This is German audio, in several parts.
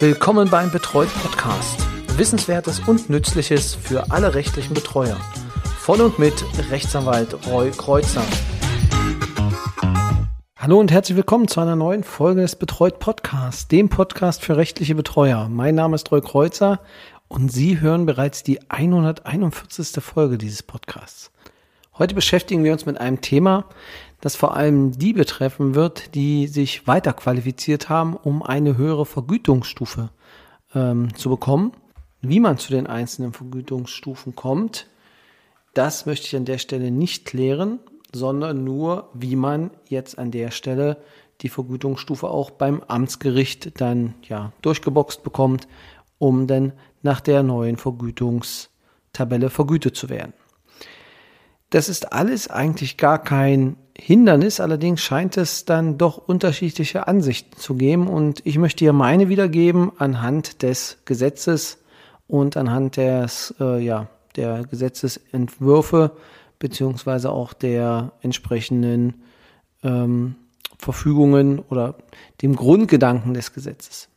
Willkommen beim Betreut Podcast. Wissenswertes und Nützliches für alle rechtlichen Betreuer. Von und mit Rechtsanwalt Roy Kreuzer. Hallo und herzlich willkommen zu einer neuen Folge des Betreut Podcasts, dem Podcast für rechtliche Betreuer. Mein Name ist Roy Kreuzer und Sie hören bereits die 141. Folge dieses Podcasts. Heute beschäftigen wir uns mit einem Thema, das vor allem die betreffen wird, die sich weiter qualifiziert haben, um eine höhere Vergütungsstufe ähm, zu bekommen. Wie man zu den einzelnen Vergütungsstufen kommt, das möchte ich an der Stelle nicht klären, sondern nur, wie man jetzt an der Stelle die Vergütungsstufe auch beim Amtsgericht dann ja durchgeboxt bekommt, um dann nach der neuen Vergütungstabelle vergütet zu werden. Das ist alles eigentlich gar kein Hindernis, allerdings scheint es dann doch unterschiedliche Ansichten zu geben und ich möchte hier meine wiedergeben anhand des Gesetzes und anhand des, äh, ja, der Gesetzesentwürfe beziehungsweise auch der entsprechenden ähm, Verfügungen oder dem Grundgedanken des Gesetzes.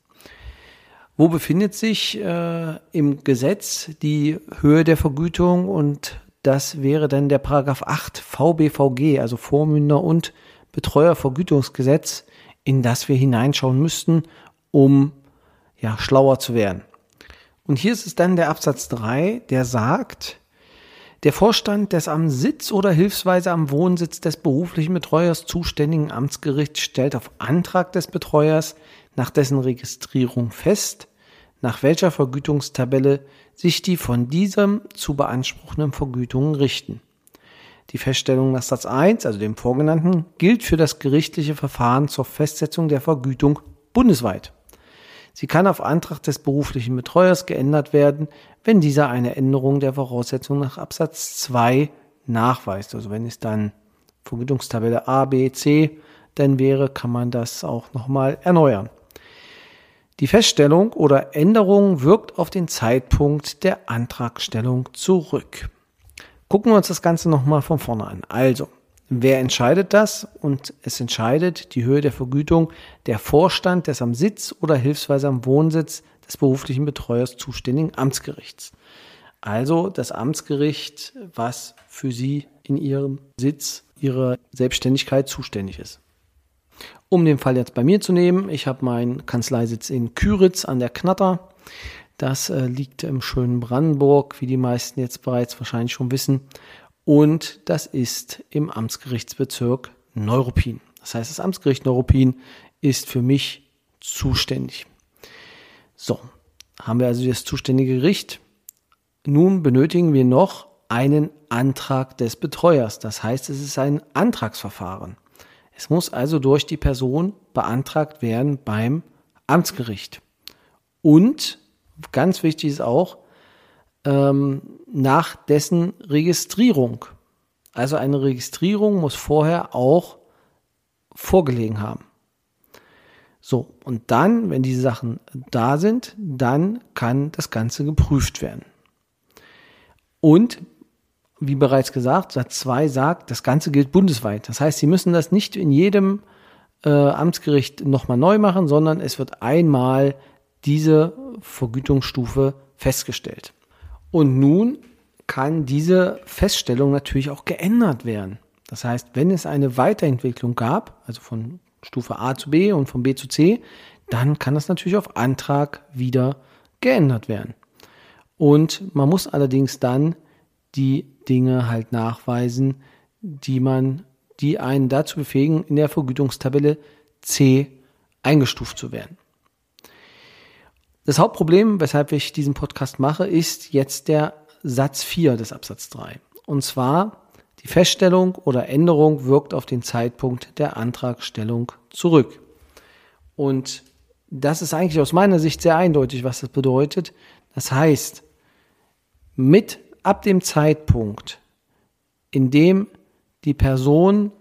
Wo befindet sich äh, im Gesetz die Höhe der Vergütung und das wäre dann der Paragraph 8 VBVG, also Vormünder und Betreuervergütungsgesetz, in das wir hineinschauen müssten, um ja, schlauer zu werden. Und hier ist es dann der Absatz 3, der sagt, der Vorstand des am Sitz oder hilfsweise am Wohnsitz des beruflichen Betreuers zuständigen Amtsgerichts stellt auf Antrag des Betreuers nach dessen Registrierung fest, nach welcher Vergütungstabelle sich die von diesem zu beanspruchenden Vergütungen richten. Die Feststellung nach Satz 1, also dem vorgenannten, gilt für das gerichtliche Verfahren zur Festsetzung der Vergütung bundesweit. Sie kann auf Antrag des beruflichen Betreuers geändert werden, wenn dieser eine Änderung der Voraussetzung nach Absatz 2 nachweist. Also wenn es dann Vergütungstabelle A, B, C dann wäre, kann man das auch nochmal erneuern. Die Feststellung oder Änderung wirkt auf den Zeitpunkt der Antragstellung zurück. Gucken wir uns das Ganze nochmal von vorne an. Also, wer entscheidet das? Und es entscheidet die Höhe der Vergütung der Vorstand des am Sitz oder hilfsweise am Wohnsitz des beruflichen Betreuers zuständigen Amtsgerichts. Also das Amtsgericht, was für Sie in Ihrem Sitz, Ihrer Selbstständigkeit zuständig ist. Um den Fall jetzt bei mir zu nehmen, ich habe meinen Kanzleisitz in Küritz an der Knatter. Das äh, liegt im schönen Brandenburg, wie die meisten jetzt bereits wahrscheinlich schon wissen. Und das ist im Amtsgerichtsbezirk Neuruppin. Das heißt, das Amtsgericht Neuruppin ist für mich zuständig. So, haben wir also das zuständige Gericht. Nun benötigen wir noch einen Antrag des Betreuers. Das heißt, es ist ein Antragsverfahren. Es muss also durch die Person beantragt werden beim Amtsgericht. Und ganz wichtig ist auch, ähm, nach dessen Registrierung. Also eine Registrierung muss vorher auch vorgelegen haben. So, und dann, wenn diese Sachen da sind, dann kann das Ganze geprüft werden. Und wie bereits gesagt, Satz 2 sagt, das Ganze gilt bundesweit. Das heißt, Sie müssen das nicht in jedem äh, Amtsgericht nochmal neu machen, sondern es wird einmal diese Vergütungsstufe festgestellt. Und nun kann diese Feststellung natürlich auch geändert werden. Das heißt, wenn es eine Weiterentwicklung gab, also von Stufe A zu B und von B zu C, dann kann das natürlich auf Antrag wieder geändert werden. Und man muss allerdings dann die Dinge halt nachweisen, die man, die einen dazu befähigen, in der Vergütungstabelle C eingestuft zu werden. Das Hauptproblem, weshalb ich diesen Podcast mache, ist jetzt der Satz 4 des Absatz 3. Und zwar, die Feststellung oder Änderung wirkt auf den Zeitpunkt der Antragstellung zurück. Und das ist eigentlich aus meiner Sicht sehr eindeutig, was das bedeutet. Das heißt, mit ab dem Zeitpunkt, in dem die Person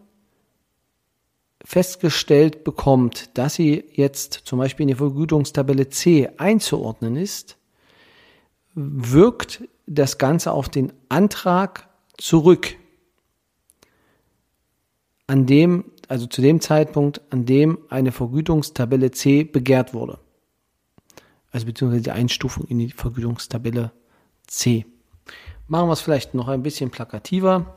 festgestellt bekommt, dass sie jetzt zum Beispiel in die Vergütungstabelle C einzuordnen ist, wirkt das Ganze auf den Antrag zurück, an dem, also zu dem Zeitpunkt, an dem eine Vergütungstabelle C begehrt wurde. also beziehungsweise die Einstufung in die Vergütungstabelle C. Machen wir es vielleicht noch ein bisschen plakativer.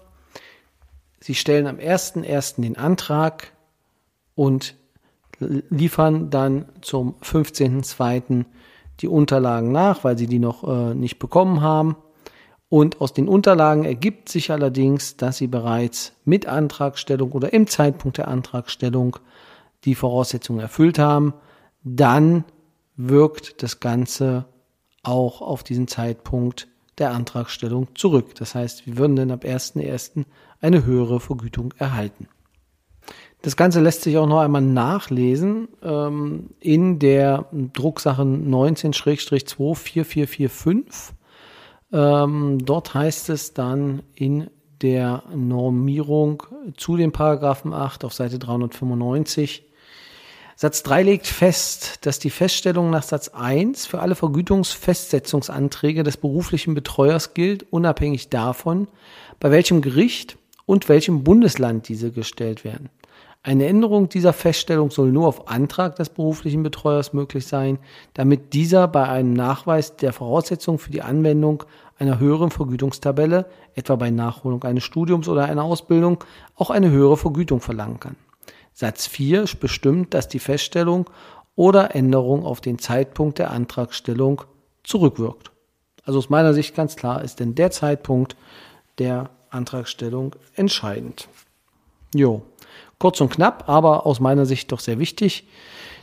Sie stellen am 1.1. den Antrag und liefern dann zum 15.2. die Unterlagen nach, weil sie die noch äh, nicht bekommen haben. Und aus den Unterlagen ergibt sich allerdings, dass sie bereits mit Antragstellung oder im Zeitpunkt der Antragstellung die Voraussetzungen erfüllt haben. Dann wirkt das Ganze auch auf diesen Zeitpunkt der Antragstellung zurück. Das heißt, wir würden dann ab 1.1. eine höhere Vergütung erhalten. Das Ganze lässt sich auch noch einmal nachlesen ähm, in der Drucksache 19-24445. Ähm, dort heißt es dann in der Normierung zu dem Paragraphen 8 auf Seite 395, Satz 3 legt fest, dass die Feststellung nach Satz 1 für alle Vergütungsfestsetzungsanträge des beruflichen Betreuers gilt, unabhängig davon, bei welchem Gericht und welchem Bundesland diese gestellt werden. Eine Änderung dieser Feststellung soll nur auf Antrag des beruflichen Betreuers möglich sein, damit dieser bei einem Nachweis der Voraussetzungen für die Anwendung einer höheren Vergütungstabelle, etwa bei Nachholung eines Studiums oder einer Ausbildung, auch eine höhere Vergütung verlangen kann. Satz 4 bestimmt, dass die Feststellung oder Änderung auf den Zeitpunkt der Antragstellung zurückwirkt. Also aus meiner Sicht ganz klar ist denn der Zeitpunkt der Antragstellung entscheidend. Jo, kurz und knapp, aber aus meiner Sicht doch sehr wichtig.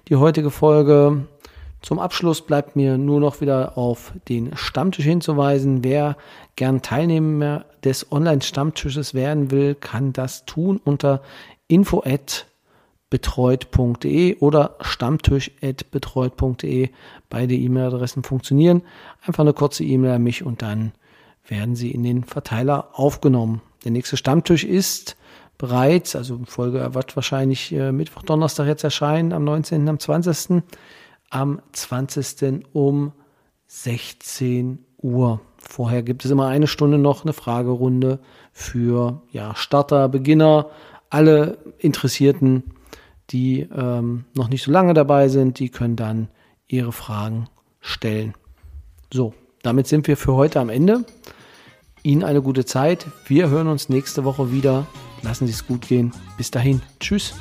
Die heutige Folge. Zum Abschluss bleibt mir nur noch wieder auf den Stammtisch hinzuweisen. Wer gern Teilnehmer des Online-Stammtisches werden will, kann das tun unter info@ betreut.de oder stammtisch.betreut.de. Beide E-Mail-Adressen funktionieren. Einfach eine kurze E-Mail an mich und dann werden sie in den Verteiler aufgenommen. Der nächste Stammtisch ist bereits, also Folge wird wahrscheinlich äh, Mittwoch, Donnerstag jetzt erscheinen, am 19., am 20., am 20. um 16 Uhr. Vorher gibt es immer eine Stunde noch eine Fragerunde für ja, Starter, Beginner, alle Interessierten die ähm, noch nicht so lange dabei sind, die können dann ihre Fragen stellen. So, damit sind wir für heute am Ende. Ihnen eine gute Zeit. Wir hören uns nächste Woche wieder. Lassen Sie es gut gehen. Bis dahin. Tschüss.